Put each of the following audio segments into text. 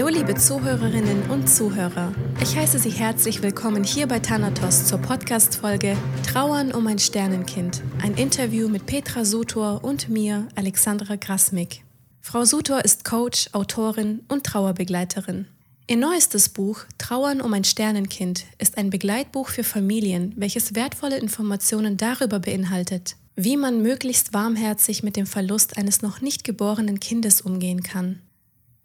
Hallo liebe Zuhörerinnen und Zuhörer. Ich heiße Sie herzlich willkommen hier bei Thanatos zur Podcast-Folge Trauern um ein Sternenkind. Ein Interview mit Petra Sutor und mir, Alexandra Grasmik. Frau Sutor ist Coach, Autorin und Trauerbegleiterin. Ihr neuestes Buch Trauern um ein Sternenkind ist ein Begleitbuch für Familien, welches wertvolle Informationen darüber beinhaltet, wie man möglichst warmherzig mit dem Verlust eines noch nicht geborenen Kindes umgehen kann.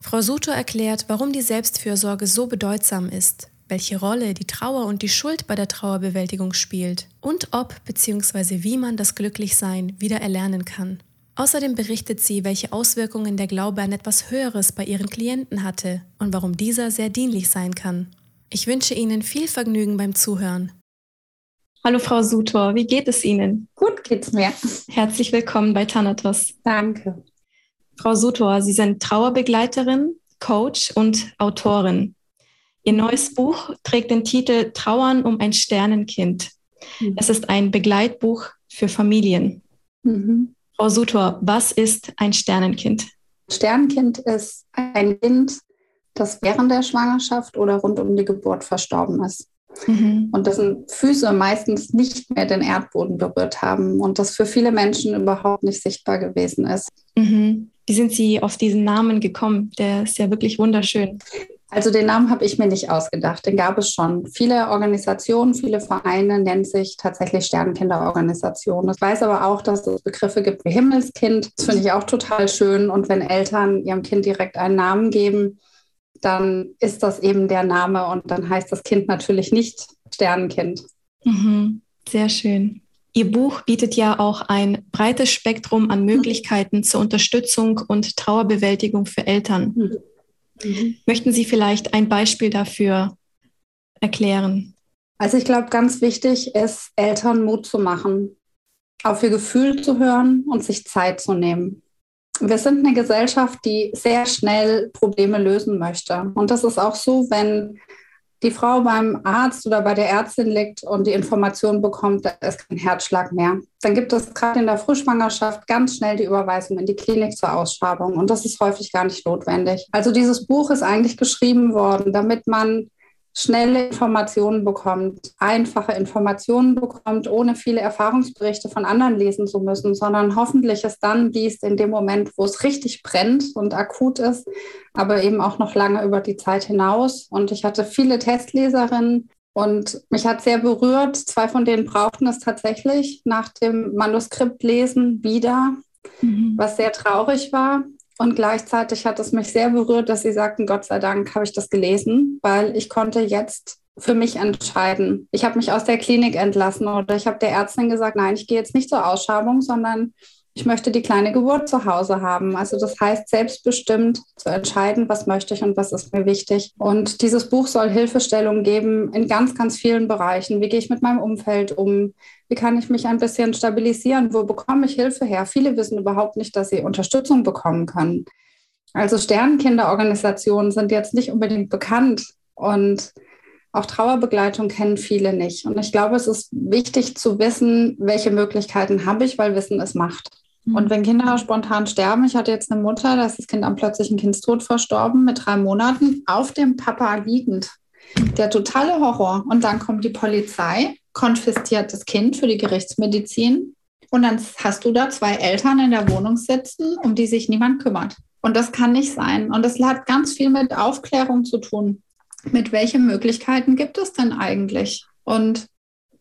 Frau Suto erklärt, warum die Selbstfürsorge so bedeutsam ist, welche Rolle die Trauer und die Schuld bei der Trauerbewältigung spielt und ob bzw. wie man das Glücklichsein wieder erlernen kann. Außerdem berichtet sie, welche Auswirkungen der Glaube an etwas Höheres bei ihren Klienten hatte und warum dieser sehr dienlich sein kann. Ich wünsche Ihnen viel Vergnügen beim Zuhören. Hallo Frau Sutor, wie geht es Ihnen? Gut geht's mir. Herzlich willkommen bei Thanatos. Danke. Frau Sutor, Sie sind Trauerbegleiterin, Coach und Autorin. Ihr neues Buch trägt den Titel Trauern um ein Sternenkind. Mhm. Es ist ein Begleitbuch für Familien. Mhm. Frau Sutor, was ist ein Sternenkind? Sternenkind ist ein Kind, das während der Schwangerschaft oder rund um die Geburt verstorben ist. Mhm. Und dessen Füße meistens nicht mehr den Erdboden berührt haben und das für viele Menschen überhaupt nicht sichtbar gewesen ist. Mhm. Wie sind Sie auf diesen Namen gekommen? Der ist ja wirklich wunderschön. Also den Namen habe ich mir nicht ausgedacht, den gab es schon. Viele Organisationen, viele Vereine nennen sich tatsächlich Sternenkinderorganisationen. Ich weiß aber auch, dass es Begriffe gibt wie Himmelskind. Das finde ich auch total schön. Und wenn Eltern ihrem Kind direkt einen Namen geben, dann ist das eben der Name und dann heißt das Kind natürlich nicht Sternenkind. Mhm. Sehr schön. Ihr Buch bietet ja auch ein breites Spektrum an Möglichkeiten zur Unterstützung und Trauerbewältigung für Eltern. Mhm. Mhm. Möchten Sie vielleicht ein Beispiel dafür erklären? Also ich glaube, ganz wichtig ist, Eltern Mut zu machen, auf ihr Gefühl zu hören und sich Zeit zu nehmen. Wir sind eine Gesellschaft, die sehr schnell Probleme lösen möchte. Und das ist auch so, wenn die Frau beim Arzt oder bei der Ärztin liegt und die Information bekommt, da ist kein Herzschlag mehr. Dann gibt es gerade in der Frühschwangerschaft ganz schnell die Überweisung in die Klinik zur Ausschabung und das ist häufig gar nicht notwendig. Also dieses Buch ist eigentlich geschrieben worden, damit man schnelle Informationen bekommt, einfache Informationen bekommt, ohne viele Erfahrungsberichte von anderen lesen zu müssen, sondern hoffentlich es dann liest in dem Moment, wo es richtig brennt und akut ist, aber eben auch noch lange über die Zeit hinaus. Und ich hatte viele Testleserinnen und mich hat sehr berührt. Zwei von denen brauchten es tatsächlich nach dem Manuskriptlesen wieder, mhm. was sehr traurig war. Und gleichzeitig hat es mich sehr berührt, dass Sie sagten, Gott sei Dank habe ich das gelesen, weil ich konnte jetzt für mich entscheiden. Ich habe mich aus der Klinik entlassen oder ich habe der Ärztin gesagt, nein, ich gehe jetzt nicht zur Ausschabung, sondern ich möchte die kleine Geburt zu Hause haben. Also das heißt, selbstbestimmt zu entscheiden, was möchte ich und was ist mir wichtig. Und dieses Buch soll Hilfestellung geben in ganz, ganz vielen Bereichen. Wie gehe ich mit meinem Umfeld um? Wie kann ich mich ein bisschen stabilisieren? Wo bekomme ich Hilfe her? Viele wissen überhaupt nicht, dass sie Unterstützung bekommen können. Also Sternenkinderorganisationen sind jetzt nicht unbedingt bekannt und auch Trauerbegleitung kennen viele nicht. Und ich glaube, es ist wichtig zu wissen, welche Möglichkeiten habe ich, weil Wissen es macht. Und wenn Kinder spontan sterben, ich hatte jetzt eine Mutter, da ist das Kind am plötzlichen Kindstod verstorben mit drei Monaten, auf dem Papa liegend. Der totale Horror. Und dann kommt die Polizei, konfisziert das Kind für die Gerichtsmedizin. Und dann hast du da zwei Eltern in der Wohnung sitzen, um die sich niemand kümmert. Und das kann nicht sein. Und das hat ganz viel mit Aufklärung zu tun. Mit welchen Möglichkeiten gibt es denn eigentlich? Und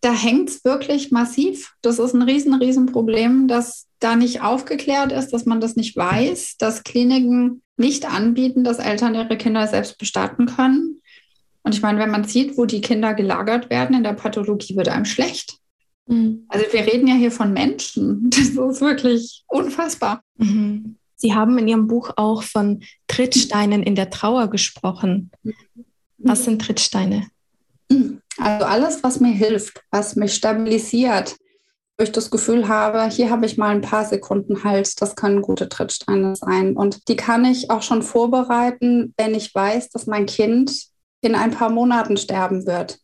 da hängt es wirklich massiv. Das ist ein riesen, riesen Problem, dass da nicht aufgeklärt ist, dass man das nicht weiß, dass Kliniken nicht anbieten, dass Eltern ihre Kinder selbst bestatten können. Und ich meine, wenn man sieht, wo die Kinder gelagert werden in der Pathologie, wird einem schlecht. Mhm. Also wir reden ja hier von Menschen. Das ist wirklich unfassbar. Mhm. Sie haben in Ihrem Buch auch von Trittsteinen in der Trauer gesprochen. Mhm. Was sind Trittsteine? Also alles, was mir hilft, was mich stabilisiert, wo ich das Gefühl habe, hier habe ich mal ein paar Sekunden Halt, das können gute Trittsteine sein. Und die kann ich auch schon vorbereiten, wenn ich weiß, dass mein Kind in ein paar Monaten sterben wird.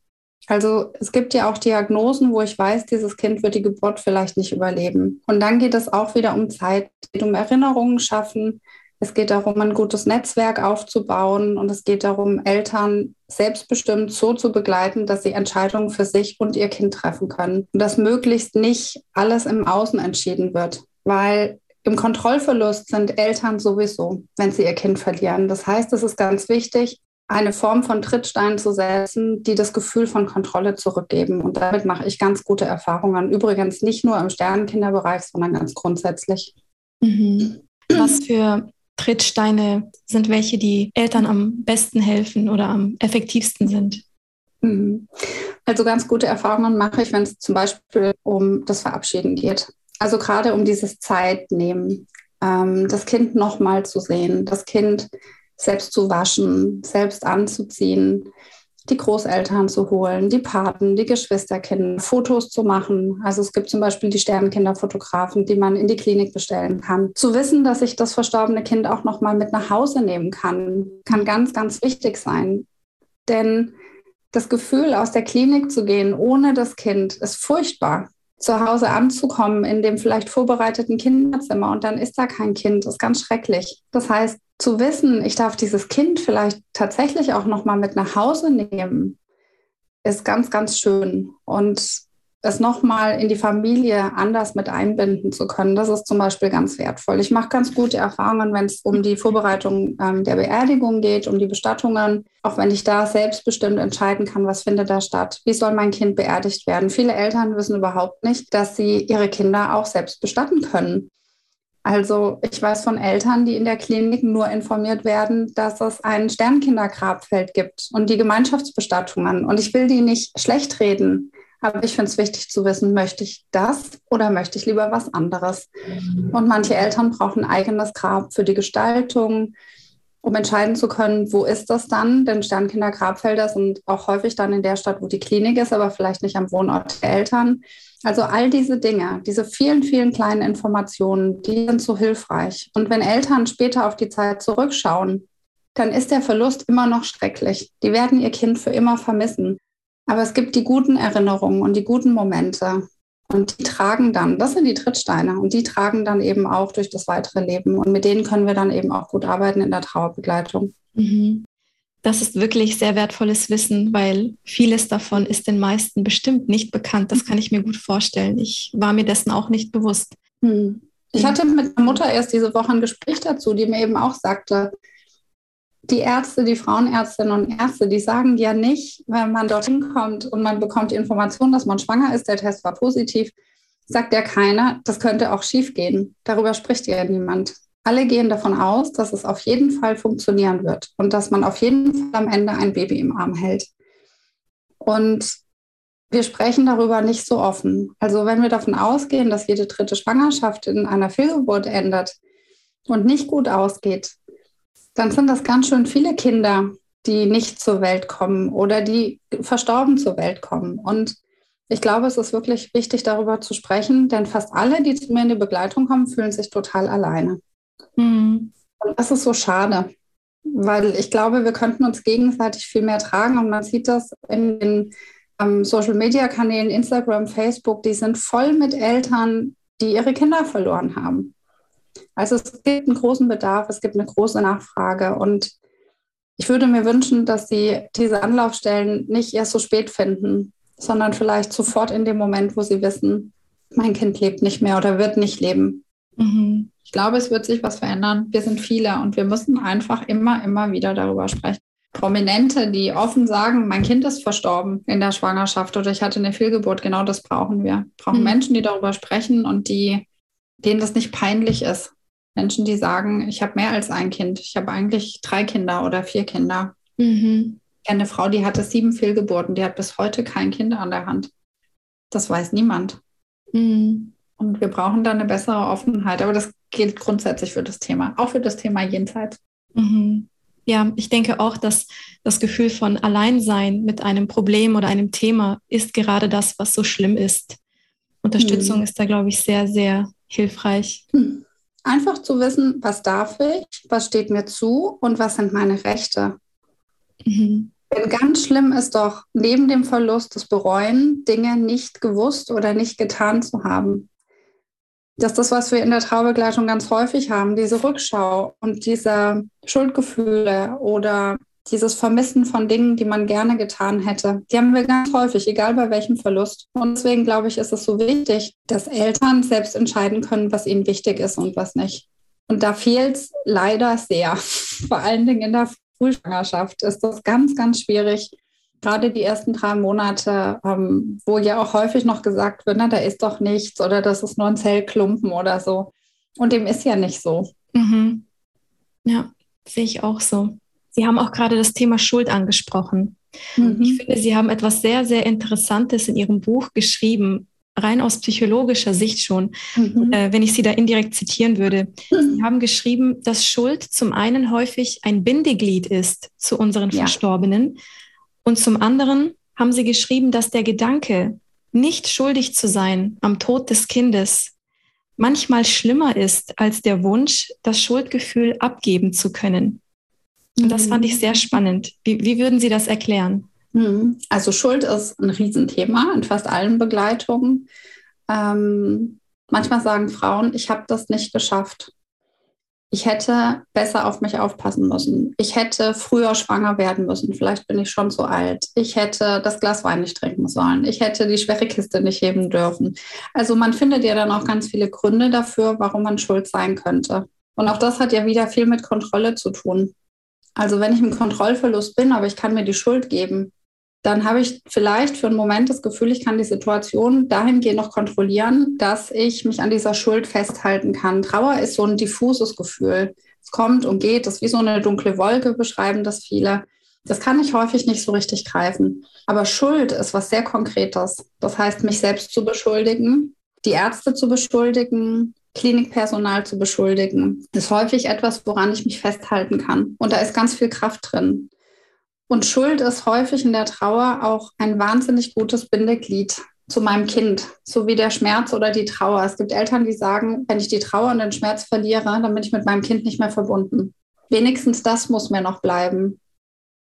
Also es gibt ja auch Diagnosen, wo ich weiß, dieses Kind wird die Geburt vielleicht nicht überleben. Und dann geht es auch wieder um Zeit, um Erinnerungen schaffen, Es geht darum, ein gutes Netzwerk aufzubauen und es geht darum, Eltern selbstbestimmt so zu begleiten, dass sie Entscheidungen für sich und ihr Kind treffen können. Und dass möglichst nicht alles im Außen entschieden wird, weil im Kontrollverlust sind Eltern sowieso, wenn sie ihr Kind verlieren. Das heißt, es ist ganz wichtig, eine Form von Trittstein zu setzen, die das Gefühl von Kontrolle zurückgeben. Und damit mache ich ganz gute Erfahrungen. Übrigens nicht nur im Sternenkinderbereich, sondern ganz grundsätzlich. Mhm. Was für Trittsteine sind welche, die Eltern am besten helfen oder am effektivsten sind? Mhm. Also ganz gute Erfahrungen mache ich, wenn es zum Beispiel um das Verabschieden geht. Also gerade um dieses Zeitnehmen, ähm, das Kind nochmal zu sehen, das Kind selbst zu waschen, selbst anzuziehen, die Großeltern zu holen, die Paten, die Geschwisterkinder, Fotos zu machen. Also es gibt zum Beispiel die Sternenkinderfotografen, die man in die Klinik bestellen kann. Zu wissen, dass ich das verstorbene Kind auch noch mal mit nach Hause nehmen kann, kann ganz, ganz wichtig sein. Denn das Gefühl, aus der Klinik zu gehen ohne das Kind, ist furchtbar. Zu Hause anzukommen in dem vielleicht vorbereiteten Kinderzimmer und dann ist da kein Kind, ist ganz schrecklich. Das heißt, zu wissen, ich darf dieses Kind vielleicht tatsächlich auch noch mal mit nach Hause nehmen, ist ganz, ganz schön. Und es nochmal in die Familie anders mit einbinden zu können, das ist zum Beispiel ganz wertvoll. Ich mache ganz gute Erfahrungen, wenn es um die Vorbereitung ähm, der Beerdigung geht, um die Bestattungen, auch wenn ich da selbstbestimmt entscheiden kann, was findet da statt, wie soll mein Kind beerdigt werden. Viele Eltern wissen überhaupt nicht, dass sie ihre Kinder auch selbst bestatten können. Also ich weiß von Eltern, die in der Klinik nur informiert werden, dass es ein Sternkindergrabfeld gibt und die Gemeinschaftsbestattungen. Und ich will die nicht schlecht reden, aber ich finde es wichtig zu wissen, möchte ich das oder möchte ich lieber was anderes? Und manche Eltern brauchen ein eigenes Grab für die Gestaltung, um entscheiden zu können, wo ist das dann? Denn Sternkindergrabfelder sind auch häufig dann in der Stadt, wo die Klinik ist, aber vielleicht nicht am Wohnort der Eltern. Also all diese Dinge, diese vielen, vielen kleinen Informationen, die sind so hilfreich. Und wenn Eltern später auf die Zeit zurückschauen, dann ist der Verlust immer noch schrecklich. Die werden ihr Kind für immer vermissen. Aber es gibt die guten Erinnerungen und die guten Momente. Und die tragen dann, das sind die Trittsteine, und die tragen dann eben auch durch das weitere Leben. Und mit denen können wir dann eben auch gut arbeiten in der Trauerbegleitung. Mhm das ist wirklich sehr wertvolles Wissen, weil vieles davon ist den meisten bestimmt nicht bekannt. Das kann ich mir gut vorstellen. Ich war mir dessen auch nicht bewusst. Hm. Ich hatte mit meiner Mutter erst diese Woche ein Gespräch dazu, die mir eben auch sagte, die Ärzte, die Frauenärztinnen und Ärzte, die sagen ja nicht, wenn man dorthin kommt und man bekommt die Information, dass man schwanger ist, der Test war positiv, sagt ja keiner, das könnte auch schief gehen. Darüber spricht ja niemand alle gehen davon aus, dass es auf jeden Fall funktionieren wird und dass man auf jeden Fall am Ende ein Baby im Arm hält. Und wir sprechen darüber nicht so offen. Also wenn wir davon ausgehen, dass jede dritte Schwangerschaft in einer Fehlgeburt endet und nicht gut ausgeht, dann sind das ganz schön viele Kinder, die nicht zur Welt kommen oder die verstorben zur Welt kommen. Und ich glaube, es ist wirklich wichtig, darüber zu sprechen, denn fast alle, die zu mir in die Begleitung kommen, fühlen sich total alleine. Mhm. Und das ist so schade, weil ich glaube, wir könnten uns gegenseitig viel mehr tragen und man sieht das in den ähm, Social-Media-Kanälen, Instagram, Facebook, die sind voll mit Eltern, die ihre Kinder verloren haben. Also es gibt einen großen Bedarf, es gibt eine große Nachfrage und ich würde mir wünschen, dass Sie diese Anlaufstellen nicht erst so spät finden, sondern vielleicht sofort in dem Moment, wo Sie wissen, mein Kind lebt nicht mehr oder wird nicht leben. Mhm. Ich glaube, es wird sich was verändern. Wir sind viele und wir müssen einfach immer, immer wieder darüber sprechen. Prominente, die offen sagen, mein Kind ist verstorben in der Schwangerschaft oder ich hatte eine Fehlgeburt, genau das brauchen wir. Wir brauchen mhm. Menschen, die darüber sprechen und die, denen das nicht peinlich ist. Menschen, die sagen, ich habe mehr als ein Kind. Ich habe eigentlich drei Kinder oder vier Kinder. Mhm. Ich kenne eine Frau, die hatte sieben Fehlgeburten, die hat bis heute kein Kind an der Hand. Das weiß niemand. Mhm. Und wir brauchen da eine bessere Offenheit. Aber das gilt grundsätzlich für das Thema, auch für das Thema Jenseits. Mhm. Ja, ich denke auch, dass das Gefühl von Alleinsein mit einem Problem oder einem Thema ist gerade das, was so schlimm ist. Unterstützung mhm. ist da, glaube ich, sehr, sehr hilfreich. Hm. Einfach zu wissen, was darf ich, was steht mir zu und was sind meine Rechte. Mhm. Denn ganz schlimm ist doch, neben dem Verlust des Bereuen, Dinge nicht gewusst oder nicht getan zu haben Das ist das, was wir in der Traubegleitung ganz häufig haben, diese Rückschau und diese Schuldgefühle oder dieses Vermissen von Dingen, die man gerne getan hätte. Die haben wir ganz häufig, egal bei welchem Verlust. Und deswegen glaube ich, ist es so wichtig, dass Eltern selbst entscheiden können, was ihnen wichtig ist und was nicht. Und da fehlt es leider sehr. Vor allen Dingen in der Frühschwangerschaft ist das ganz, ganz schwierig. Gerade die ersten drei Monate, ähm, wo ja auch häufig noch gesagt wird, na, da ist doch nichts oder das ist nur ein Zellklumpen oder so. Und dem ist ja nicht so. Mhm. Ja, sehe ich auch so. Sie haben auch gerade das Thema Schuld angesprochen. Mhm. Ich finde, Sie haben etwas sehr, sehr Interessantes in Ihrem Buch geschrieben, rein aus psychologischer Sicht schon, mhm. äh, wenn ich Sie da indirekt zitieren würde. Mhm. Sie haben geschrieben, dass Schuld zum einen häufig ein Bindeglied ist zu unseren ja. Verstorbenen und zum anderen haben Sie geschrieben, dass der Gedanke, nicht schuldig zu sein am Tod des Kindes, manchmal schlimmer ist als der Wunsch, das Schuldgefühl abgeben zu können. Und das fand ich sehr mhm. spannend. Wie, wie würden Sie das erklären? Mhm. Also Schuld ist ein Riesenthema in fast allen Begleitungen. Ähm, manchmal sagen Frauen, ich habe das nicht geschafft. Ich hätte besser auf mich aufpassen müssen. Ich hätte früher schwanger werden müssen. Vielleicht bin ich schon zu alt. Ich hätte das Glas Wein nicht trinken sollen. Ich hätte die schwere Kiste nicht heben dürfen. Also man findet ja dann auch ganz viele Gründe dafür, warum man schuld sein könnte. Und auch das hat ja wieder viel mit Kontrolle zu tun. Also wenn ich im Kontrollverlust bin, aber ich kann mir die Schuld geben, dann habe ich vielleicht für einen Moment das Gefühl, ich kann die Situation dahingehend noch kontrollieren, dass ich mich an dieser Schuld festhalten kann. Trauer ist so ein diffuses Gefühl. Es kommt und geht, das ist wie so eine dunkle Wolke, beschreiben das viele. Das kann ich häufig nicht so richtig greifen. Aber Schuld ist was sehr Konkretes. Das heißt, mich selbst zu beschuldigen, die Ärzte zu beschuldigen, Klinikpersonal zu beschuldigen, ist häufig etwas, woran ich mich festhalten kann. Und da ist ganz viel Kraft drin. Und Schuld ist häufig in der Trauer auch ein wahnsinnig gutes Bindeglied zu meinem Kind, so wie der Schmerz oder die Trauer. Es gibt Eltern, die sagen, wenn ich die Trauer und den Schmerz verliere, dann bin ich mit meinem Kind nicht mehr verbunden. Wenigstens das muss mir noch bleiben.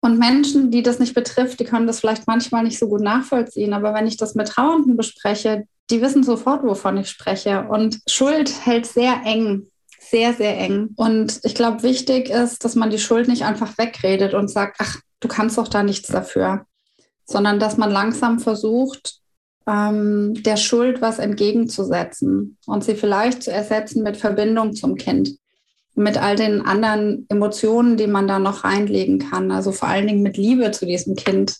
Und Menschen, die das nicht betrifft, die können das vielleicht manchmal nicht so gut nachvollziehen. Aber wenn ich das mit Trauernden bespreche, die wissen sofort, wovon ich spreche. Und Schuld hält sehr eng, sehr, sehr eng. Und ich glaube, wichtig ist, dass man die Schuld nicht einfach wegredet und sagt, ach, du kannst doch da nichts dafür, sondern dass man langsam versucht, ähm, der Schuld was entgegenzusetzen und sie vielleicht zu ersetzen mit Verbindung zum Kind, mit all den anderen Emotionen, die man da noch reinlegen kann, also vor allen Dingen mit Liebe zu diesem Kind,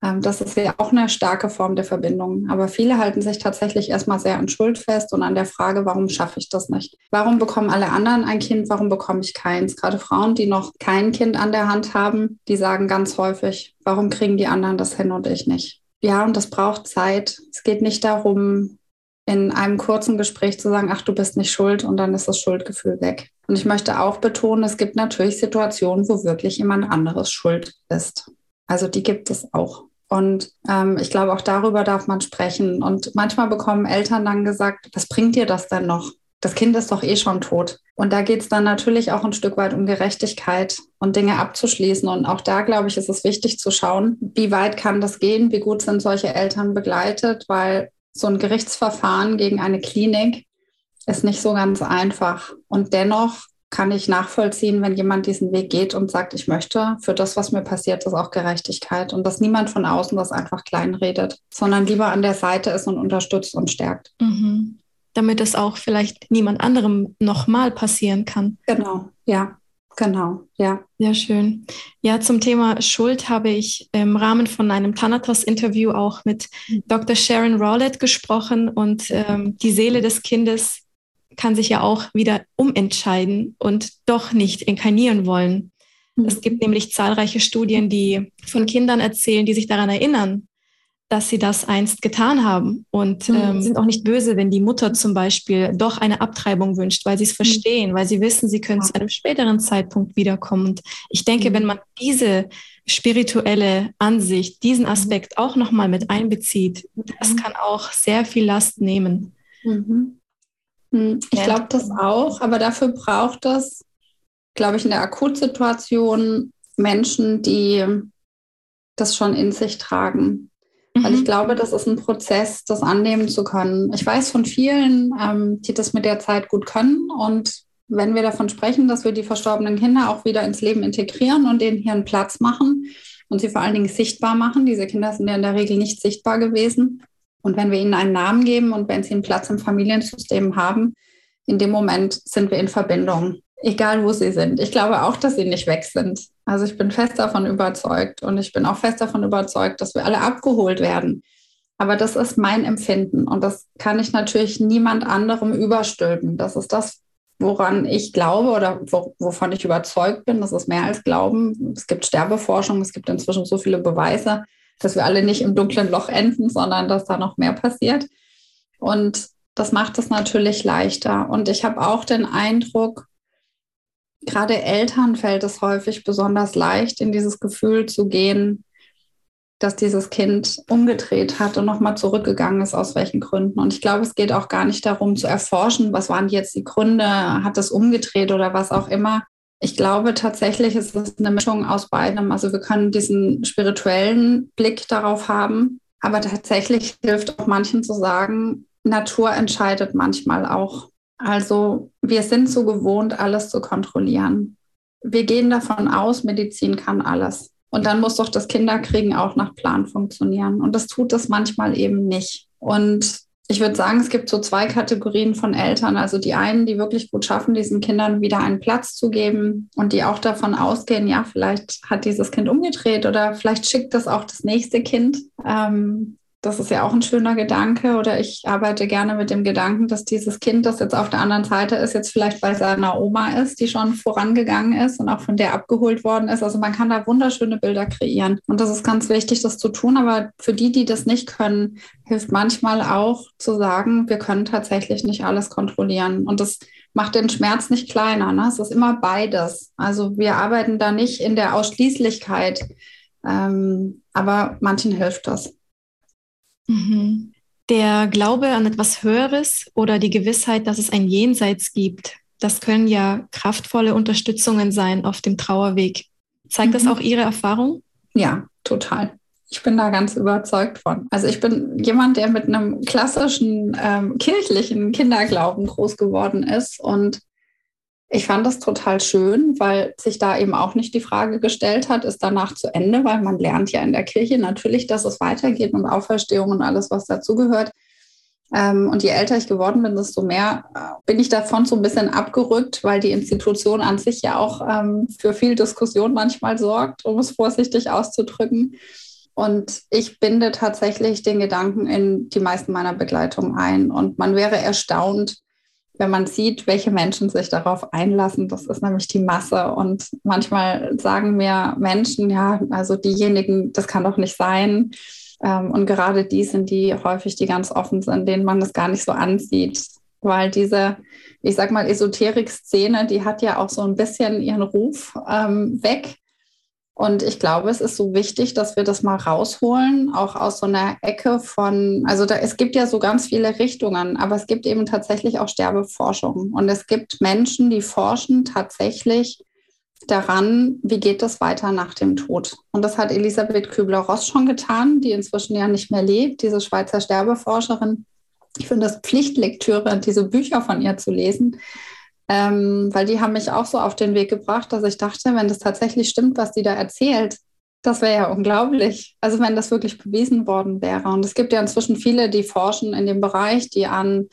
das ist ja auch eine starke Form der Verbindung. Aber viele halten sich tatsächlich erstmal sehr an Schuld fest und an der Frage, warum schaffe ich das nicht? Warum bekommen alle anderen ein Kind? Warum bekomme ich keins? Gerade Frauen, die noch kein Kind an der Hand haben, die sagen ganz häufig, warum kriegen die anderen das hin und ich nicht? Ja, und das braucht Zeit. Es geht nicht darum, in einem kurzen Gespräch zu sagen, ach, du bist nicht schuld und dann ist das Schuldgefühl weg. Und ich möchte auch betonen, es gibt natürlich Situationen, wo wirklich jemand anderes schuld ist. Also die gibt es auch. Und ähm, ich glaube, auch darüber darf man sprechen. Und manchmal bekommen Eltern dann gesagt, was bringt dir das denn noch? Das Kind ist doch eh schon tot. Und da geht es dann natürlich auch ein Stück weit um Gerechtigkeit und Dinge abzuschließen. Und auch da, glaube ich, ist es wichtig zu schauen, wie weit kann das gehen, wie gut sind solche Eltern begleitet, weil so ein Gerichtsverfahren gegen eine Klinik ist nicht so ganz einfach. Und dennoch kann ich nachvollziehen, wenn jemand diesen Weg geht und sagt, ich möchte für das, was mir passiert ist, auch Gerechtigkeit und dass niemand von außen das einfach kleinredet, sondern lieber an der Seite ist und unterstützt und stärkt. Mhm. Damit es auch vielleicht niemand anderem nochmal passieren kann. Genau, ja. Genau, ja. Sehr schön. Ja, zum Thema Schuld habe ich im Rahmen von einem Thanatos-Interview auch mit. Dr. Sharon Rowlett gesprochen und ähm, die Seele des Kindes kann sich ja auch wieder umentscheiden und doch nicht inkarnieren wollen. Mhm. Es gibt nämlich zahlreiche Studien, die von Kindern erzählen, die sich daran erinnern, dass sie das einst getan haben und mhm. ähm, sind auch nicht böse, wenn die Mutter zum Beispiel doch eine Abtreibung wünscht, weil sie es mhm. verstehen, weil sie wissen, sie können ja. zu einem späteren Zeitpunkt wiederkommen. Und ich denke, mhm. wenn man diese spirituelle Ansicht, diesen mhm. Aspekt auch nochmal mit einbezieht, das kann auch sehr viel Last nehmen. Mhm. Hm, ich glaube das auch, aber dafür braucht es, glaube ich, in der Akutsituation Menschen, die das schon in sich tragen. Mhm. Weil ich glaube, das ist ein Prozess, das annehmen zu können. Ich weiß von vielen, ähm, die das mit der Zeit gut können. Und wenn wir davon sprechen, dass wir die verstorbenen Kinder auch wieder ins Leben integrieren und denen hier einen Platz machen und sie vor allen Dingen sichtbar machen, diese Kinder sind ja in der Regel nicht sichtbar gewesen. Und wenn wir ihnen einen Namen geben und wenn sie einen Platz im Familiensystem haben, in dem Moment sind wir in Verbindung, egal wo sie sind. Ich glaube auch, dass sie nicht weg sind. Also ich bin fest davon überzeugt und ich bin auch fest davon überzeugt, dass wir alle abgeholt werden. Aber das ist mein Empfinden und das kann ich natürlich niemand anderem überstülpen. Das ist das, woran ich glaube oder wovon ich überzeugt bin. Das ist mehr als Glauben. Es gibt Sterbeforschung, es gibt inzwischen so viele Beweise, dass wir alle nicht im dunklen Loch enden, sondern dass da noch mehr passiert. Und das macht es natürlich leichter. Und ich habe auch den Eindruck, gerade Eltern fällt es häufig besonders leicht, in dieses Gefühl zu gehen, dass dieses Kind umgedreht hat und nochmal zurückgegangen ist, aus welchen Gründen. Und ich glaube, es geht auch gar nicht darum zu erforschen, was waren jetzt die Gründe, hat es umgedreht oder was auch immer. Ich glaube tatsächlich ist es eine Mischung aus beidem. Also wir können diesen spirituellen Blick darauf haben, aber tatsächlich hilft auch manchen zu sagen, Natur entscheidet manchmal auch. Also wir sind so gewohnt, alles zu kontrollieren. Wir gehen davon aus, Medizin kann alles. Und dann muss doch das Kinderkriegen auch nach Plan funktionieren. Und das tut es manchmal eben nicht. Und ich würde sagen, es gibt so zwei Kategorien von Eltern. Also die einen, die wirklich gut schaffen, diesen Kindern wieder einen Platz zu geben und die auch davon ausgehen, ja, vielleicht hat dieses Kind umgedreht oder vielleicht schickt das auch das nächste Kind. Ähm, das ist ja auch ein schöner Gedanke oder ich arbeite gerne mit dem Gedanken, dass dieses Kind, das jetzt auf der anderen Seite ist, jetzt vielleicht bei seiner Oma ist, die schon vorangegangen ist und auch von der abgeholt worden ist. Also man kann da wunderschöne Bilder kreieren und das ist ganz wichtig, das zu tun. Aber für die, die das nicht können, hilft manchmal auch zu sagen, wir können tatsächlich nicht alles kontrollieren und das macht den Schmerz nicht kleiner. Ne? Es ist immer beides. Also wir arbeiten da nicht in der Ausschließlichkeit, ähm, aber manchen hilft das. Mhm. Der Glaube an etwas Höheres oder die Gewissheit, dass es ein Jenseits gibt, das können ja kraftvolle Unterstützungen sein auf dem Trauerweg. Zeigt mhm. das auch Ihre Erfahrung? Ja, total. Ich bin da ganz überzeugt von. Also ich bin jemand, der mit einem klassischen ähm, kirchlichen Kinderglauben groß geworden ist und ich fand das total schön, weil sich da eben auch nicht die Frage gestellt hat, ist danach zu Ende, weil man lernt ja in der Kirche natürlich, dass es weitergeht und Auferstehung und alles, was dazugehört. Ähm, und je älter ich geworden bin, desto mehr äh, bin ich davon so ein bisschen abgerückt, weil die Institution an sich ja auch ähm, für viel Diskussion manchmal sorgt, um es vorsichtig auszudrücken. Und ich binde tatsächlich den Gedanken in die meisten meiner Begleitungen ein. Und man wäre erstaunt, wenn man sieht, welche Menschen sich darauf einlassen, das ist nämlich die Masse. Und manchmal sagen mir Menschen, ja, also diejenigen, das kann doch nicht sein. Ähm, und gerade die sind die häufig, die ganz offen sind, denen man das gar nicht so ansieht. Weil diese, ich sag mal, Esoterik-Szene, die hat ja auch so ein bisschen ihren Ruf ähm, weg. Und ich glaube, es ist so wichtig, dass wir das mal rausholen, auch aus so einer Ecke von, also da, es gibt ja so ganz viele Richtungen, aber es gibt eben tatsächlich auch Sterbeforschung. Und es gibt Menschen, die forschen tatsächlich daran, wie geht es weiter nach dem Tod. Und das hat Elisabeth Kübler-Ross schon getan, die inzwischen ja nicht mehr lebt, diese Schweizer Sterbeforscherin. Ich finde das Pflichtlektüre, diese Bücher von ihr zu lesen, ähm, weil die haben mich auch so auf den Weg gebracht, dass ich dachte, wenn das tatsächlich stimmt, was die da erzählt, das wäre ja unglaublich. Also wenn das wirklich bewiesen worden wäre. Und es gibt ja inzwischen viele, die forschen in dem Bereich, die an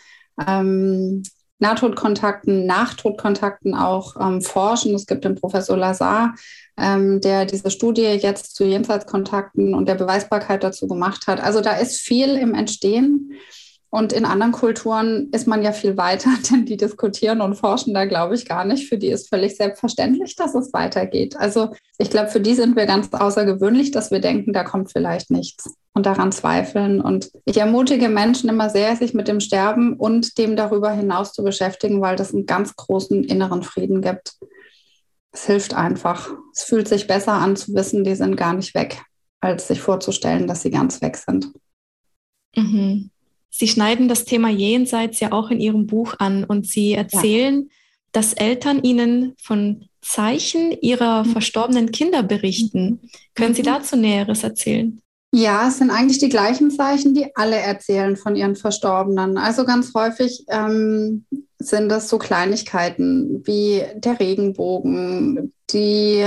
ähm, Nahtodkontakten, Nachtodkontakten auch ähm, forschen. Es gibt den Professor Lazar, ähm, der diese Studie jetzt zu Jenseitskontakten und der Beweisbarkeit dazu gemacht hat. Also da ist viel im Entstehen. Und in anderen Kulturen ist man ja viel weiter, denn die diskutieren und forschen da, glaube ich, gar nicht. Für die ist völlig selbstverständlich, dass es weitergeht. Also ich glaube, für die sind wir ganz außergewöhnlich, dass wir denken, da kommt vielleicht nichts und daran zweifeln. Und ich ermutige Menschen immer sehr, sich mit dem Sterben und dem darüber hinaus zu beschäftigen, weil das einen ganz großen inneren Frieden gibt. Es hilft einfach. Es fühlt sich besser an zu wissen, die sind gar nicht weg, als sich vorzustellen, dass sie ganz weg sind. Mhm. Sie schneiden das Thema Jenseits ja auch in Ihrem Buch an und Sie erzählen, ja. dass Eltern Ihnen von Zeichen ihrer mhm. verstorbenen Kinder berichten. Können Sie mhm. dazu Näheres erzählen? Ja, es sind eigentlich die gleichen Zeichen, die alle erzählen von ihren Verstorbenen. Also ganz häufig ähm, sind das so Kleinigkeiten wie der Regenbogen, die,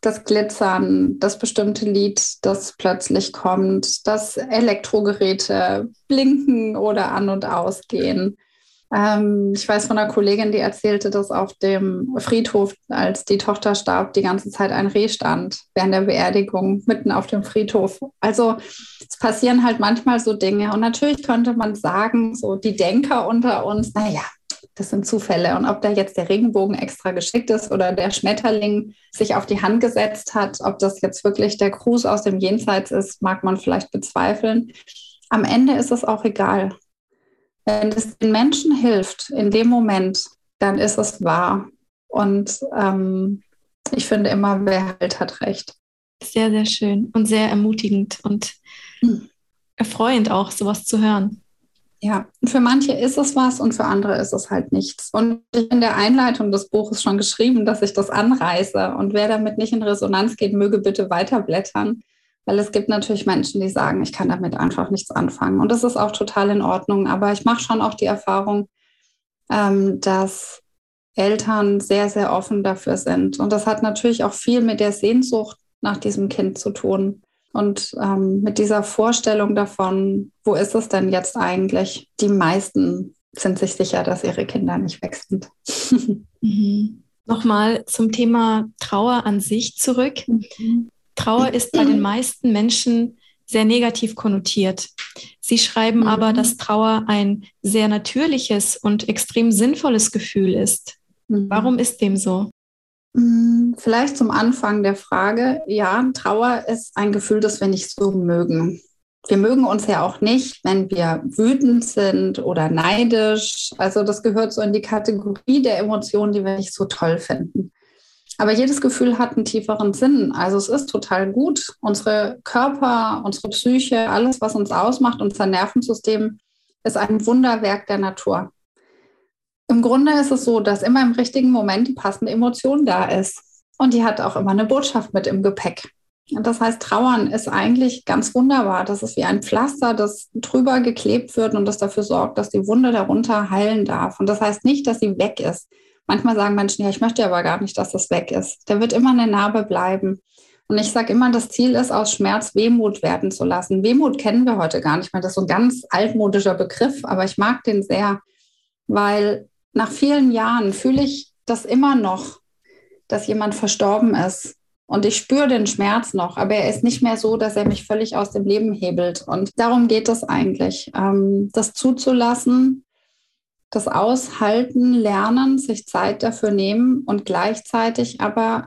das Glitzern, das bestimmte Lied, das plötzlich kommt, dass Elektrogeräte blinken oder an und ausgehen. Ähm, ich weiß von einer Kollegin, die erzählte, dass auf dem Friedhof, als die Tochter starb, die ganze Zeit ein Reh stand während der Beerdigung mitten auf dem Friedhof. Also es passieren halt manchmal so Dinge. Und natürlich könnte man sagen, so die Denker unter uns, naja, das sind Zufälle. Und ob da jetzt der Regenbogen extra geschickt ist oder der Schmetterling sich auf die Hand gesetzt hat, ob das jetzt wirklich der Gruß aus dem Jenseits ist, mag man vielleicht bezweifeln. Am Ende ist es auch egal. Wenn es den Menschen hilft in dem Moment, dann ist es wahr. Und ähm, ich finde immer, wer halt hat recht. Sehr, sehr schön und sehr ermutigend und hm. erfreuend auch, sowas zu hören. Ja, für manche ist es was und für andere ist es halt nichts. Und in der Einleitung des Buches schon geschrieben, dass ich das anreiße. Und wer damit nicht in Resonanz geht, möge bitte weiterblättern. Weil es gibt natürlich Menschen, die sagen, ich kann damit einfach nichts anfangen. Und das ist auch total in Ordnung. Aber ich mache schon auch die Erfahrung, ähm, dass Eltern sehr, sehr offen dafür sind. Und das hat natürlich auch viel mit der Sehnsucht nach diesem Kind zu tun. Und ähm, mit dieser Vorstellung davon, wo ist es denn jetzt eigentlich? Die meisten sind sich sicher, dass ihre Kinder nicht weg sind. mhm. Nochmal zum Thema Trauer an sich zurück. Mhm. Trauer ist bei den meisten Menschen sehr negativ konnotiert. Sie schreiben mhm. aber, dass Trauer ein sehr natürliches und extrem sinnvolles Gefühl ist. Mhm. Warum ist dem so? Mm, vielleicht zum Anfang der Frage. Ja, Trauer ist ein Gefühl, das wir nicht so mögen. Wir mögen uns ja auch nicht, wenn wir wütend sind oder neidisch. Also das gehört so in die Kategorie der Emotionen, die wir nicht so toll finden. Aber jedes Gefühl hat einen tieferen Sinn. Also es ist total gut. Unsere Körper, unsere Psyche, alles, was uns ausmacht, unser Nervensystem ist ein Wunderwerk der Natur. Im Grunde ist es so, dass immer im richtigen Moment die passende Emotion da ist. Und die hat auch immer eine Botschaft mit im Gepäck. Und das heißt, Trauern ist eigentlich ganz wunderbar. Das ist wie ein Pflaster, das drüber geklebt wird und das dafür sorgt, dass die Wunde darunter heilen darf. Und das heißt nicht, dass sie weg ist. Manchmal sagen Menschen, ja, ich möchte aber gar nicht, dass das weg ist. Da wird immer eine Narbe bleiben. Und ich sage immer, das Ziel ist, aus Schmerz Wehmut werden zu lassen. Wehmut kennen wir heute gar nicht mehr. Das ist so ein ganz altmodischer Begriff, aber ich mag den sehr, weil nach vielen Jahren fühle ich das immer noch, dass jemand verstorben ist. Und ich spüre den Schmerz noch, aber er ist nicht mehr so, dass er mich völlig aus dem Leben hebelt. Und darum geht es eigentlich, ähm, das zuzulassen, das Aushalten, Lernen, sich Zeit dafür nehmen und gleichzeitig aber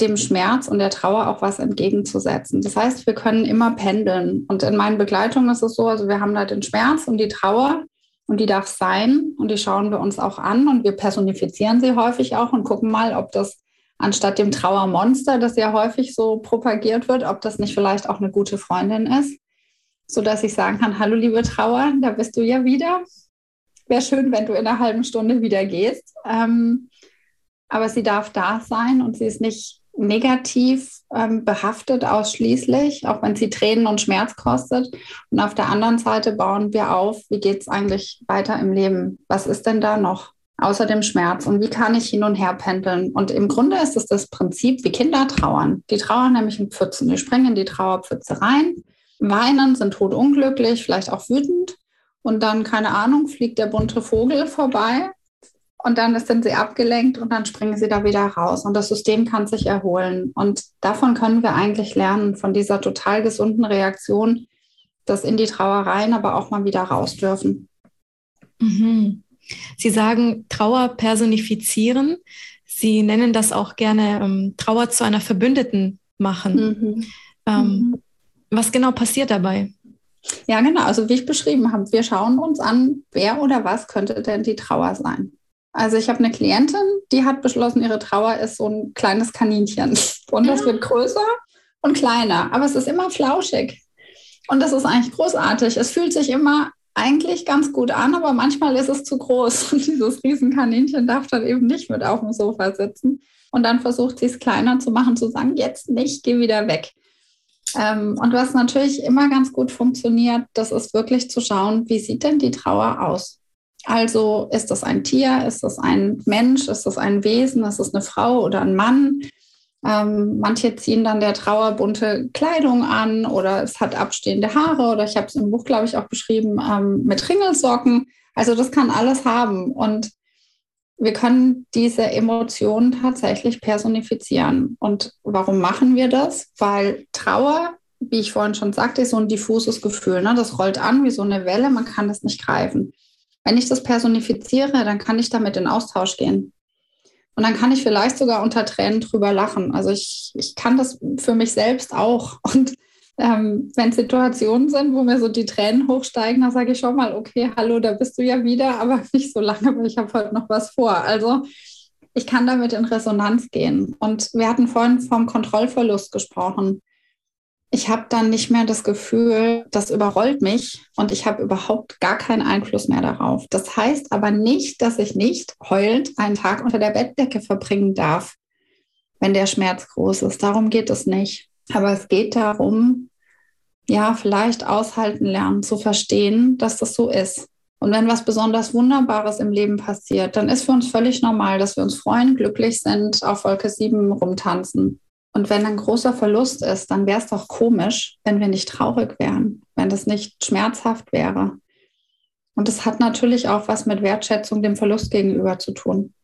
dem Schmerz und der Trauer auch was entgegenzusetzen. Das heißt, wir können immer pendeln. Und in meinen Begleitungen ist es so, also wir haben da den Schmerz und die Trauer und die darf sein und die schauen wir uns auch an und wir personifizieren sie häufig auch und gucken mal, ob das anstatt dem Trauermonster, das ja häufig so propagiert wird, ob das nicht vielleicht auch eine gute Freundin ist, sodass ich sagen kann, hallo liebe Trauer, da bist du ja wieder. Wäre schön, wenn du in einer halben Stunde wieder gehst. Ähm, aber sie darf da sein und sie ist nicht negativ ähm, behaftet ausschließlich, auch wenn sie Tränen und Schmerz kostet. Und auf der anderen Seite bauen wir auf, wie geht es eigentlich weiter im Leben? Was ist denn da noch außer dem Schmerz? Und wie kann ich hin und her pendeln? Und im Grunde ist es das Prinzip, wie Kinder trauern. Die trauern nämlich in Pfützen. Die springen in die Trauerpfütze rein, weinen, sind totunglücklich, vielleicht auch wütend. Und dann, keine Ahnung, fliegt der bunte Vogel vorbei und dann sind sie abgelenkt und dann springen sie da wieder raus und das System kann sich erholen. Und davon können wir eigentlich lernen, von dieser total gesunden Reaktion, dass in die Trauereien aber auch mal wieder raus dürfen. Mhm. Sie sagen Trauer personifizieren. Sie nennen das auch gerne ähm, Trauer zu einer Verbündeten machen. Mhm. Ähm, mhm. Was genau passiert dabei? Ja, genau. Also wie ich beschrieben habe, wir schauen uns an, wer oder was könnte denn die Trauer sein. Also ich habe eine Klientin, die hat beschlossen, ihre Trauer ist so ein kleines Kaninchen. Und das wird größer und kleiner, aber es ist immer flauschig. Und das ist eigentlich großartig. Es fühlt sich immer eigentlich ganz gut an, aber manchmal ist es zu groß. Und dieses Riesenkaninchen darf dann eben nicht mit auf dem Sofa sitzen. Und dann versucht sie es kleiner zu machen, zu sagen, jetzt nicht, geh wieder weg. Ähm, und was natürlich immer ganz gut funktioniert, das ist wirklich zu schauen, wie sieht denn die Trauer aus? Also ist das ein Tier, ist das ein Mensch, ist das ein Wesen, ist das eine Frau oder ein Mann? Ähm, manche ziehen dann der Trauer bunte Kleidung an oder es hat abstehende Haare oder ich habe es im Buch, glaube ich, auch beschrieben ähm, mit Ringelsocken. Also das kann alles haben und wir können diese Emotionen tatsächlich personifizieren. Und warum machen wir das? Weil Trauer, wie ich vorhin schon sagte, ist so ein diffuses Gefühl. Ne? Das rollt an wie so eine Welle, man kann das nicht greifen. Wenn ich das personifiziere, dann kann ich damit in Austausch gehen. Und dann kann ich vielleicht sogar unter Tränen drüber lachen. Also ich, ich kann das für mich selbst auch. Und ähm, wenn Situationen sind, wo mir so die Tränen hochsteigen, dann sage ich schon mal, okay, hallo, da bist du ja wieder, aber nicht so lange, weil ich habe heute noch was vor. Also ich kann damit in Resonanz gehen. Und wir hatten vorhin vom Kontrollverlust gesprochen ich habe dann nicht mehr das Gefühl, das überrollt mich und ich habe überhaupt gar keinen Einfluss mehr darauf. Das heißt aber nicht, dass ich nicht heulend einen Tag unter der Bettdecke verbringen darf, wenn der Schmerz groß ist. Darum geht es nicht. Aber es geht darum, ja, vielleicht aushalten lernen, zu verstehen, dass das so ist. Und wenn was besonders Wunderbares im Leben passiert, dann ist für uns völlig normal, dass wir uns freuen, glücklich sind, auf Wolke 7 rumtanzen. Und wenn ein großer Verlust ist, dann wäre es doch komisch, wenn wir nicht traurig wären, wenn das nicht schmerzhaft wäre. Und es hat natürlich auch was mit Wertschätzung dem Verlust gegenüber zu tun.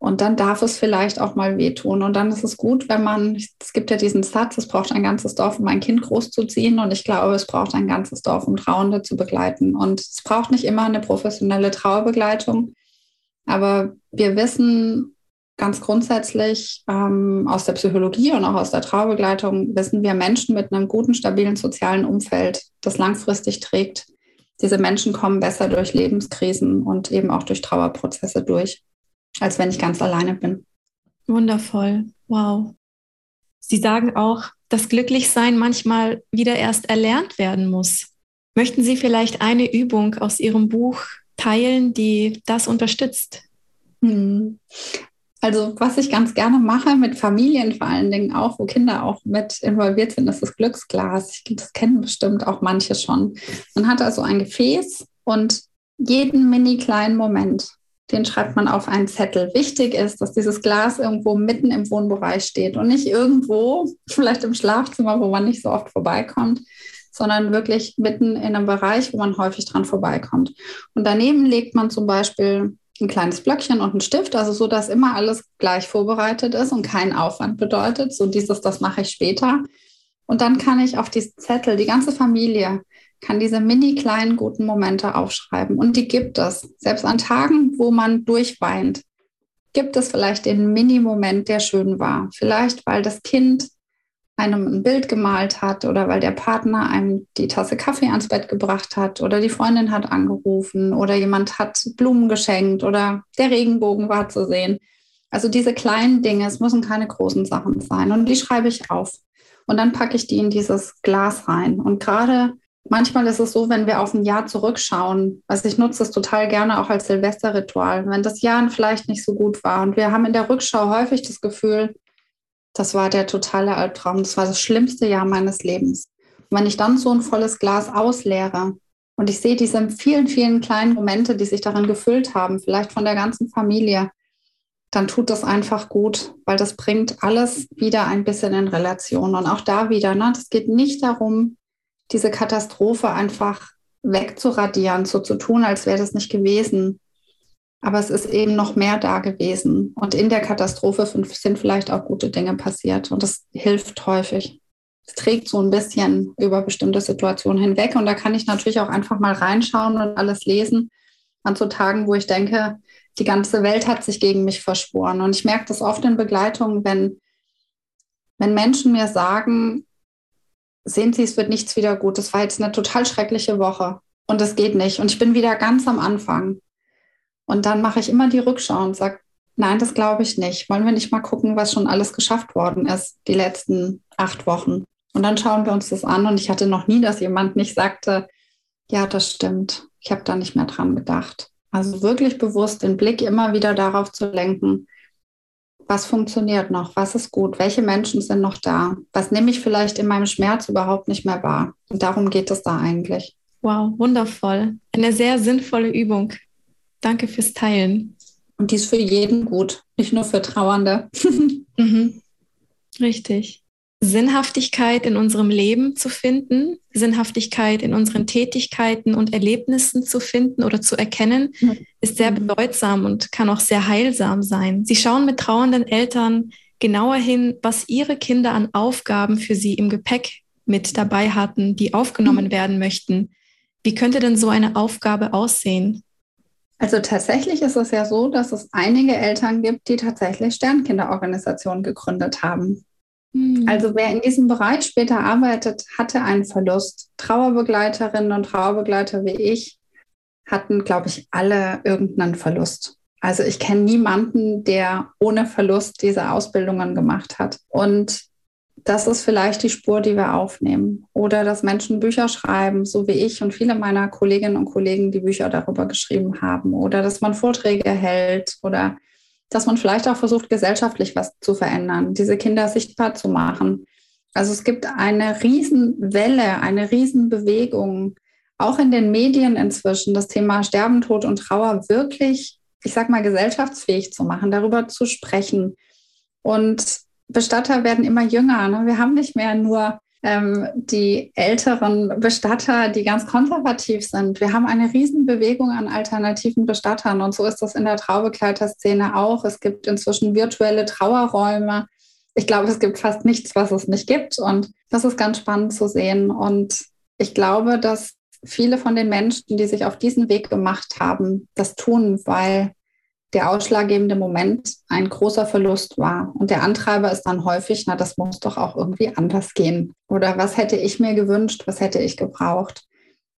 Und dann darf es vielleicht auch mal wehtun. Und dann ist es gut, wenn man, es gibt ja diesen Satz, es braucht ein ganzes Dorf, um ein Kind großzuziehen. Und ich glaube, es braucht ein ganzes Dorf, um Trauernde zu begleiten. Und es braucht nicht immer eine professionelle Trauerbegleitung. Aber wir wissen, ganz grundsätzlich ähm, aus der Psychologie und auch aus der Trauerbegleitung wissen wir, Menschen mit einem guten, stabilen sozialen Umfeld, das langfristig trägt, diese Menschen kommen besser durch Lebenskrisen und eben auch durch Trauerprozesse durch, als wenn ich ganz alleine bin. Wundervoll. Wow. Sie sagen auch, dass Glücklichsein manchmal wieder erst erlernt werden muss. Möchten Sie vielleicht eine Übung aus Ihrem Buch teilen, die das unterstützt? Also was ich ganz gerne mache mit Familien vor allen Dingen auch, wo Kinder auch mit involviert sind, ist das Glücksglas. Ich, das kennen bestimmt auch manche schon. Man hat also ein Gefäß und jeden mini kleinen Moment, den schreibt man auf einen Zettel. Wichtig ist, dass dieses Glas irgendwo mitten im Wohnbereich steht und nicht irgendwo, vielleicht im Schlafzimmer, wo man nicht so oft vorbeikommt, sondern wirklich mitten in einem Bereich, wo man häufig dran vorbeikommt. Und daneben legt man zum Beispiel ein kleines Blöckchen und ein Stift, also so, dass immer alles gleich vorbereitet ist und kein Aufwand bedeutet. So dieses, das mache ich später. Und dann kann ich auf diesen Zettel, die ganze Familie kann diese mini kleinen guten Momente aufschreiben. Und die gibt es. Selbst an Tagen, wo man durchweint, gibt es vielleicht den Mini-Moment, der schön war. Vielleicht, weil das Kind einem ein Bild gemalt hat oder weil der Partner einem die Tasse Kaffee ans Bett gebracht hat oder die Freundin hat angerufen oder jemand hat Blumen geschenkt oder der Regenbogen war zu sehen. Also diese kleinen Dinge, es müssen keine großen Sachen sein und die schreibe ich auf. Und dann packe ich die in dieses Glas rein. Und gerade manchmal ist es so, wenn wir auf ein Jahr zurückschauen, also ich nutze das total gerne auch als Silvesterritual, wenn das Jahr vielleicht nicht so gut war und wir haben in der Rückschau häufig das Gefühl, das war der totale Albtraum. Das war das schlimmste Jahr meines Lebens. Und wenn ich dann so ein volles Glas ausleere und ich sehe diese vielen, vielen kleinen Momente, die sich darin gefüllt haben, vielleicht von der ganzen Familie, dann tut das einfach gut, weil das bringt alles wieder ein bisschen in Relation. Und auch da wieder, ne, das geht nicht darum, diese Katastrophe einfach wegzuradieren, so zu tun, als wäre das nicht gewesen, aber es ist eben noch mehr da gewesen. Und in der Katastrophe sind vielleicht auch gute Dinge passiert. Und das hilft häufig. Es trägt so ein bisschen über bestimmte Situationen hinweg. Und da kann ich natürlich auch einfach mal reinschauen und alles lesen an so Tagen, wo ich denke, die ganze Welt hat sich gegen mich verschworen. Und ich merke das oft in Begleitung, wenn, wenn Menschen mir sagen, sehen Sie, es wird nichts wieder gut. Das war jetzt eine total schreckliche Woche und es geht nicht. Und ich bin wieder ganz am Anfang. Und dann mache ich immer die Rückschau und sage, nein, das glaube ich nicht. Wollen wir nicht mal gucken, was schon alles geschafft worden ist, die letzten acht Wochen. Und dann schauen wir uns das an. Und ich hatte noch nie, dass jemand nicht sagte, ja, das stimmt. Ich habe da nicht mehr dran gedacht. Also wirklich bewusst den Blick immer wieder darauf zu lenken, was funktioniert noch, was ist gut, welche Menschen sind noch da, was nehme ich vielleicht in meinem Schmerz überhaupt nicht mehr wahr. Und darum geht es da eigentlich. Wow, wundervoll. Eine sehr sinnvolle Übung. Danke fürs Teilen. Und die ist für jeden gut, nicht nur für Trauernde. mhm. Richtig. Sinnhaftigkeit in unserem Leben zu finden, Sinnhaftigkeit in unseren Tätigkeiten und Erlebnissen zu finden oder zu erkennen, ist sehr mhm. bedeutsam und kann auch sehr heilsam sein. Sie schauen mit trauernden Eltern genauer hin, was ihre Kinder an Aufgaben für sie im Gepäck mit dabei hatten, die aufgenommen mhm. werden möchten. Wie könnte denn so eine Aufgabe aussehen? Also tatsächlich ist es ja so, dass es einige Eltern gibt, die tatsächlich Sternkinderorganisationen gegründet haben. Mhm. Also wer in diesem Bereich später arbeitet, hatte einen Verlust. Trauerbegleiterinnen und Trauerbegleiter wie ich hatten, glaube ich, alle irgendeinen Verlust. Also ich kenne niemanden, der ohne Verlust diese Ausbildungen gemacht hat. Und das ist vielleicht die Spur, die wir aufnehmen. Oder dass Menschen Bücher schreiben, so wie ich und viele meiner Kolleginnen und Kollegen, die Bücher darüber geschrieben haben. Oder dass man Vorträge hält oder dass man vielleicht auch versucht, gesellschaftlich was zu verändern, diese Kinder sichtbar zu machen. Also es gibt eine Riesenwelle, eine Riesenbewegung, auch in den Medien inzwischen, das Thema Sterben, Tod und Trauer wirklich, ich sag mal, gesellschaftsfähig zu machen, darüber zu sprechen. Und Bestatter werden immer jünger. Ne? Wir haben nicht mehr nur ähm, die älteren Bestatter, die ganz konservativ sind. Wir haben eine Riesenbewegung an alternativen Bestattern und so ist das in der Traubegleiterszene auch. Es gibt inzwischen virtuelle Trauerräume. Ich glaube, es gibt fast nichts, was es nicht gibt und das ist ganz spannend zu sehen. Und ich glaube, dass viele von den Menschen, die sich auf diesen Weg gemacht haben, das tun, weil der ausschlaggebende Moment ein großer Verlust war. Und der Antreiber ist dann häufig, na, das muss doch auch irgendwie anders gehen. Oder was hätte ich mir gewünscht, was hätte ich gebraucht?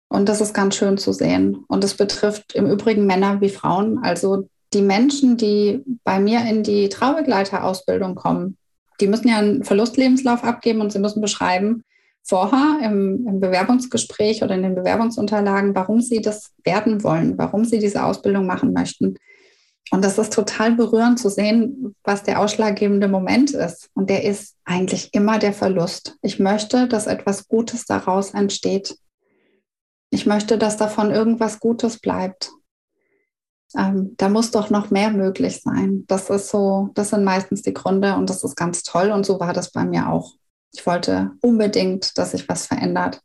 Und das ist ganz schön zu sehen. Und es betrifft im Übrigen Männer wie Frauen. Also die Menschen, die bei mir in die Traubegleiterausbildung kommen, die müssen ja einen Verlustlebenslauf abgeben und sie müssen beschreiben, vorher im, im, Bewerbungsgespräch oder in den Bewerbungsunterlagen, warum sie das werden wollen, warum sie diese Ausbildung machen möchten. Und das ist total berührend zu sehen, was der ausschlaggebende Moment ist. Und der ist eigentlich immer der Verlust. Ich möchte, dass etwas Gutes daraus entsteht. Ich möchte, dass davon irgendwas Gutes bleibt. Ähm, da muss doch noch mehr möglich sein. Das ist so, das sind meistens die Gründe und das ist ganz toll. Und so war das bei mir auch. Ich wollte unbedingt, dass sich was verändert.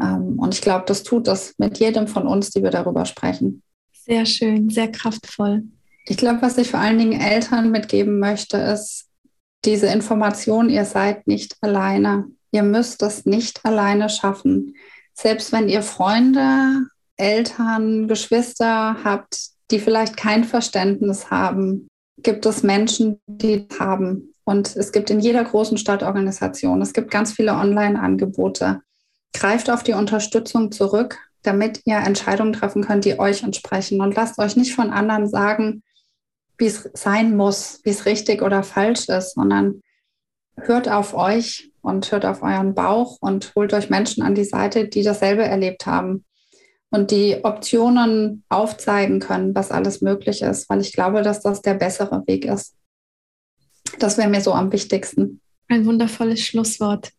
Ähm, und ich glaube, das tut das mit jedem von uns, die wir darüber sprechen. Sehr schön, sehr kraftvoll. Ich glaube, was ich vor allen Dingen Eltern mitgeben möchte, ist diese Information, ihr seid nicht alleine. Ihr müsst es nicht alleine schaffen. Selbst wenn ihr Freunde, Eltern, Geschwister habt, die vielleicht kein Verständnis haben, gibt es Menschen, die haben. Und es gibt in jeder großen Stadtorganisation, es gibt ganz viele Online-Angebote. Greift auf die Unterstützung zurück damit ihr Entscheidungen treffen könnt, die euch entsprechen. Und lasst euch nicht von anderen sagen, wie es sein muss, wie es richtig oder falsch ist, sondern hört auf euch und hört auf euren Bauch und holt euch Menschen an die Seite, die dasselbe erlebt haben und die Optionen aufzeigen können, was alles möglich ist, weil ich glaube, dass das der bessere Weg ist. Das wäre mir so am wichtigsten. Ein wundervolles Schlusswort.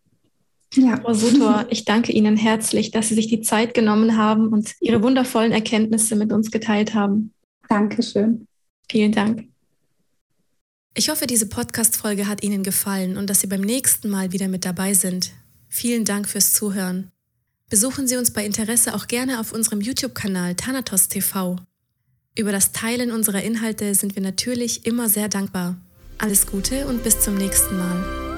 Ja. Frau Sutor, ich danke Ihnen herzlich, dass Sie sich die Zeit genommen haben und Ihre wundervollen Erkenntnisse mit uns geteilt haben. Dankeschön. Vielen Dank. Ich hoffe, diese Podcast-Folge hat Ihnen gefallen und dass Sie beim nächsten Mal wieder mit dabei sind. Vielen Dank fürs Zuhören. Besuchen Sie uns bei Interesse auch gerne auf unserem YouTube-Kanal Thanatos TV. Über das Teilen unserer Inhalte sind wir natürlich immer sehr dankbar. Alles Gute und bis zum nächsten Mal.